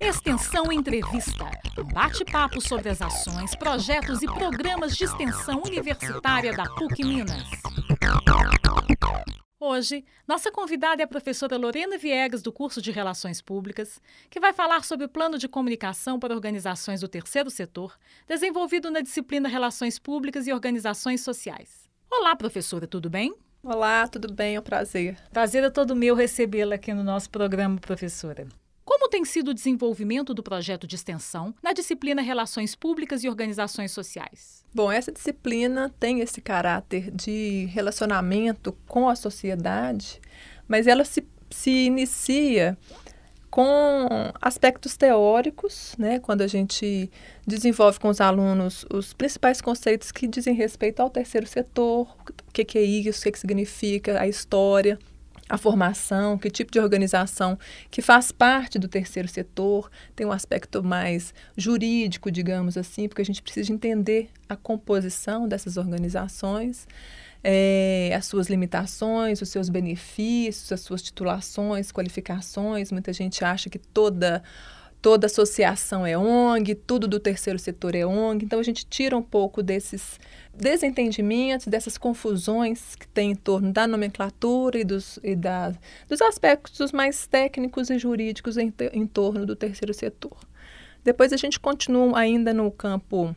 Extensão Entrevista. Bate-papo sobre as ações, projetos e programas de extensão universitária da PUC Minas. Hoje, nossa convidada é a professora Lorena Viegas, do curso de Relações Públicas, que vai falar sobre o plano de comunicação para organizações do terceiro setor, desenvolvido na disciplina Relações Públicas e Organizações Sociais. Olá, professora, tudo bem? Olá, tudo bem? É um prazer. Prazer é todo meu recebê-la aqui no nosso programa, professora. Como tem sido o desenvolvimento do projeto de extensão na disciplina Relações Públicas e Organizações Sociais? Bom, essa disciplina tem esse caráter de relacionamento com a sociedade, mas ela se, se inicia com aspectos teóricos, né, quando a gente desenvolve com os alunos os principais conceitos que dizem respeito ao terceiro setor, o que, que é isso, o que, que significa a história, a formação, que tipo de organização que faz parte do terceiro setor, tem um aspecto mais jurídico, digamos assim, porque a gente precisa entender a composição dessas organizações, é, as suas limitações, os seus benefícios, as suas titulações, qualificações. Muita gente acha que toda toda associação é ONG, tudo do terceiro setor é ONG. Então a gente tira um pouco desses desentendimentos, dessas confusões que tem em torno da nomenclatura e dos, e da, dos aspectos mais técnicos e jurídicos em, em torno do terceiro setor. Depois a gente continua ainda no campo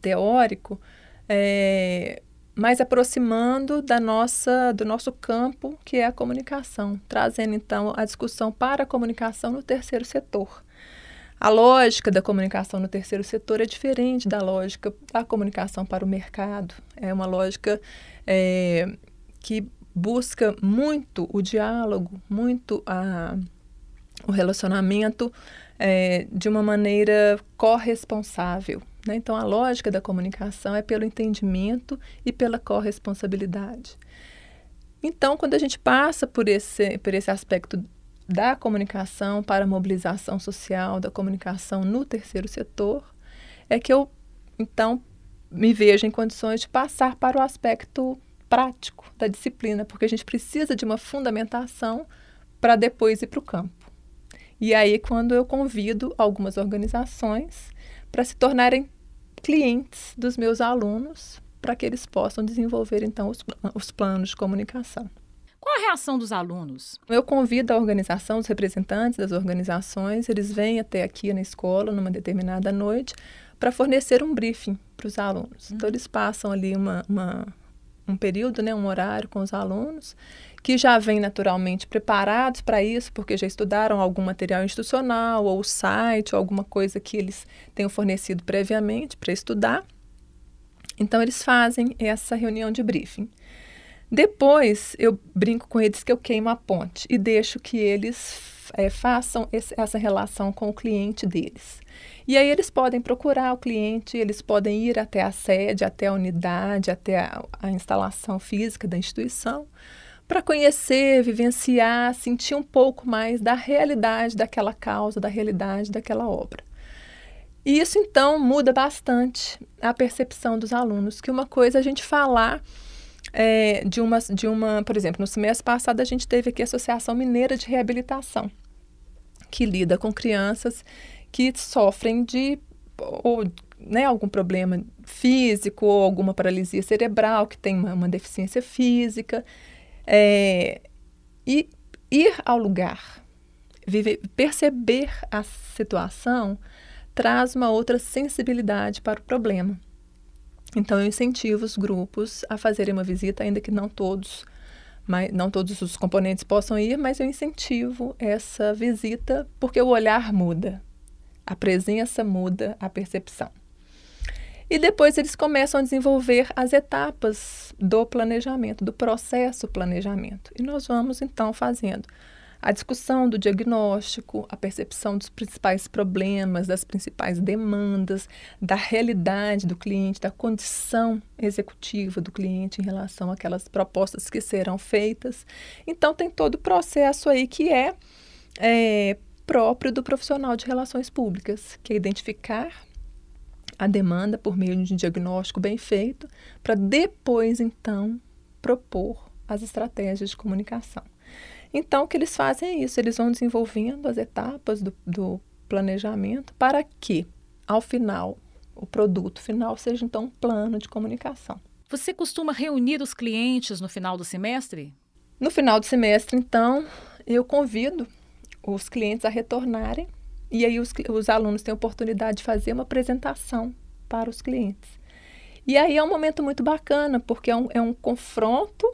teórico, é, mais aproximando da nossa, do nosso campo, que é a comunicação, trazendo então a discussão para a comunicação no terceiro setor. A lógica da comunicação no terceiro setor é diferente da lógica da comunicação para o mercado. É uma lógica é, que busca muito o diálogo, muito a, o relacionamento é, de uma maneira corresponsável. Né? Então, a lógica da comunicação é pelo entendimento e pela corresponsabilidade. Então, quando a gente passa por esse, por esse aspecto da comunicação para a mobilização social, da comunicação no terceiro setor, é que eu, então, me vejo em condições de passar para o aspecto prático da disciplina, porque a gente precisa de uma fundamentação para depois ir para o campo. E aí, quando eu convido algumas organizações para se tornarem clientes dos meus alunos, para que eles possam desenvolver, então, os, os planos de comunicação. Qual a reação dos alunos? Eu convido a organização, os representantes das organizações, eles vêm até aqui na escola numa determinada noite para fornecer um briefing para os alunos. Uhum. Então, eles passam ali uma, uma, um período, né, um horário com os alunos, que já vêm naturalmente preparados para isso, porque já estudaram algum material institucional, ou site, ou alguma coisa que eles tenham fornecido previamente para estudar. Então, eles fazem essa reunião de briefing. Depois eu brinco com eles que eu queimo a ponte e deixo que eles é, façam esse, essa relação com o cliente deles. E aí eles podem procurar o cliente, eles podem ir até a sede, até a unidade, até a, a instalação física da instituição, para conhecer, vivenciar, sentir um pouco mais da realidade daquela causa, da realidade daquela obra. E isso então muda bastante a percepção dos alunos, que uma coisa é a gente falar é, de, uma, de uma, por exemplo, no semestre passado a gente teve aqui a Associação Mineira de Reabilitação, que lida com crianças que sofrem de ou, né, algum problema físico ou alguma paralisia cerebral, que tem uma, uma deficiência física. É, e ir ao lugar, viver, perceber a situação, traz uma outra sensibilidade para o problema. Então eu incentivo os grupos a fazerem uma visita, ainda que não todos, mas não todos os componentes possam ir, mas eu incentivo essa visita porque o olhar muda, a presença muda a percepção. E depois eles começam a desenvolver as etapas do planejamento, do processo planejamento. E nós vamos então fazendo a discussão do diagnóstico, a percepção dos principais problemas, das principais demandas, da realidade do cliente, da condição executiva do cliente em relação àquelas propostas que serão feitas. Então, tem todo o processo aí que é, é próprio do profissional de relações públicas, que é identificar a demanda por meio de um diagnóstico bem feito, para depois, então, propor as estratégias de comunicação. Então, o que eles fazem é isso, eles vão desenvolvendo as etapas do, do planejamento para que, ao final, o produto final seja então um plano de comunicação. Você costuma reunir os clientes no final do semestre? No final do semestre, então, eu convido os clientes a retornarem e aí os, os alunos têm a oportunidade de fazer uma apresentação para os clientes. E aí é um momento muito bacana, porque é um, é um confronto,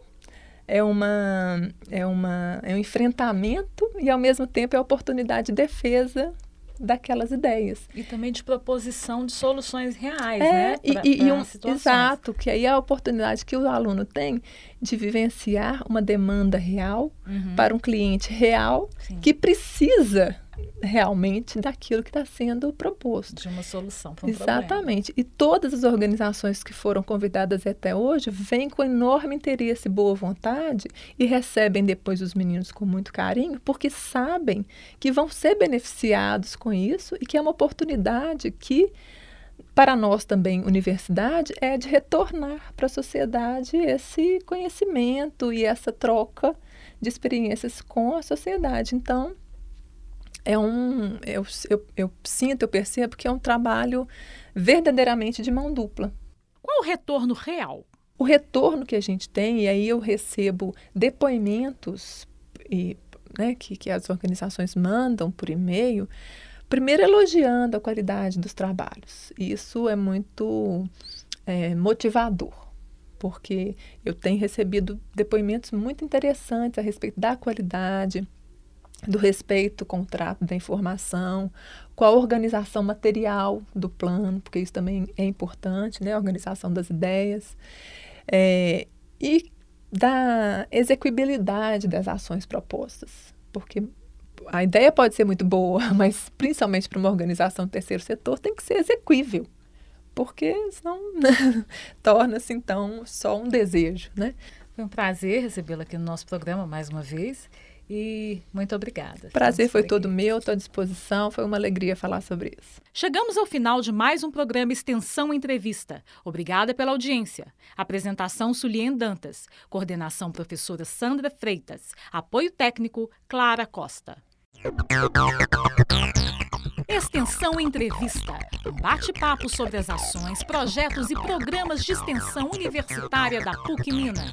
é, uma, é, uma, é um enfrentamento e, ao mesmo tempo, é a oportunidade de defesa daquelas ideias. E também de proposição de soluções reais, é, né? Pra, e, e um, exato, que aí é a oportunidade que o aluno tem de vivenciar uma demanda real uhum. para um cliente real Sim. que precisa realmente daquilo que está sendo proposto. De uma solução para um Exatamente. Problema. E todas as organizações que foram convidadas até hoje vêm com enorme interesse e boa vontade e recebem depois os meninos com muito carinho, porque sabem que vão ser beneficiados com isso e que é uma oportunidade que para nós também, universidade, é de retornar para a sociedade esse conhecimento e essa troca de experiências com a sociedade. Então, é um. Eu, eu, eu sinto, eu percebo que é um trabalho verdadeiramente de mão dupla. Qual o retorno real? O retorno que a gente tem, e aí eu recebo depoimentos e, né, que, que as organizações mandam por e-mail, primeiro elogiando a qualidade dos trabalhos. Isso é muito é, motivador, porque eu tenho recebido depoimentos muito interessantes a respeito da qualidade, do respeito com o trato da informação, com a organização material do plano, porque isso também é importante, né? A organização das ideias. É, e da execuibilidade das ações propostas, porque a ideia pode ser muito boa, mas principalmente para uma organização do terceiro setor tem que ser execuível, porque senão torna-se então só um desejo, né? Foi um prazer recebê-la aqui no nosso programa mais uma vez. E muito obrigada. Prazer foi todo meu, estou à disposição. Foi uma alegria falar sobre isso. Chegamos ao final de mais um programa Extensão Entrevista. Obrigada pela audiência. Apresentação Sulien Dantas. Coordenação professora Sandra Freitas. Apoio técnico Clara Costa. Extensão Entrevista. Um bate-papo sobre as ações, projetos e programas de extensão universitária da PUC Minas.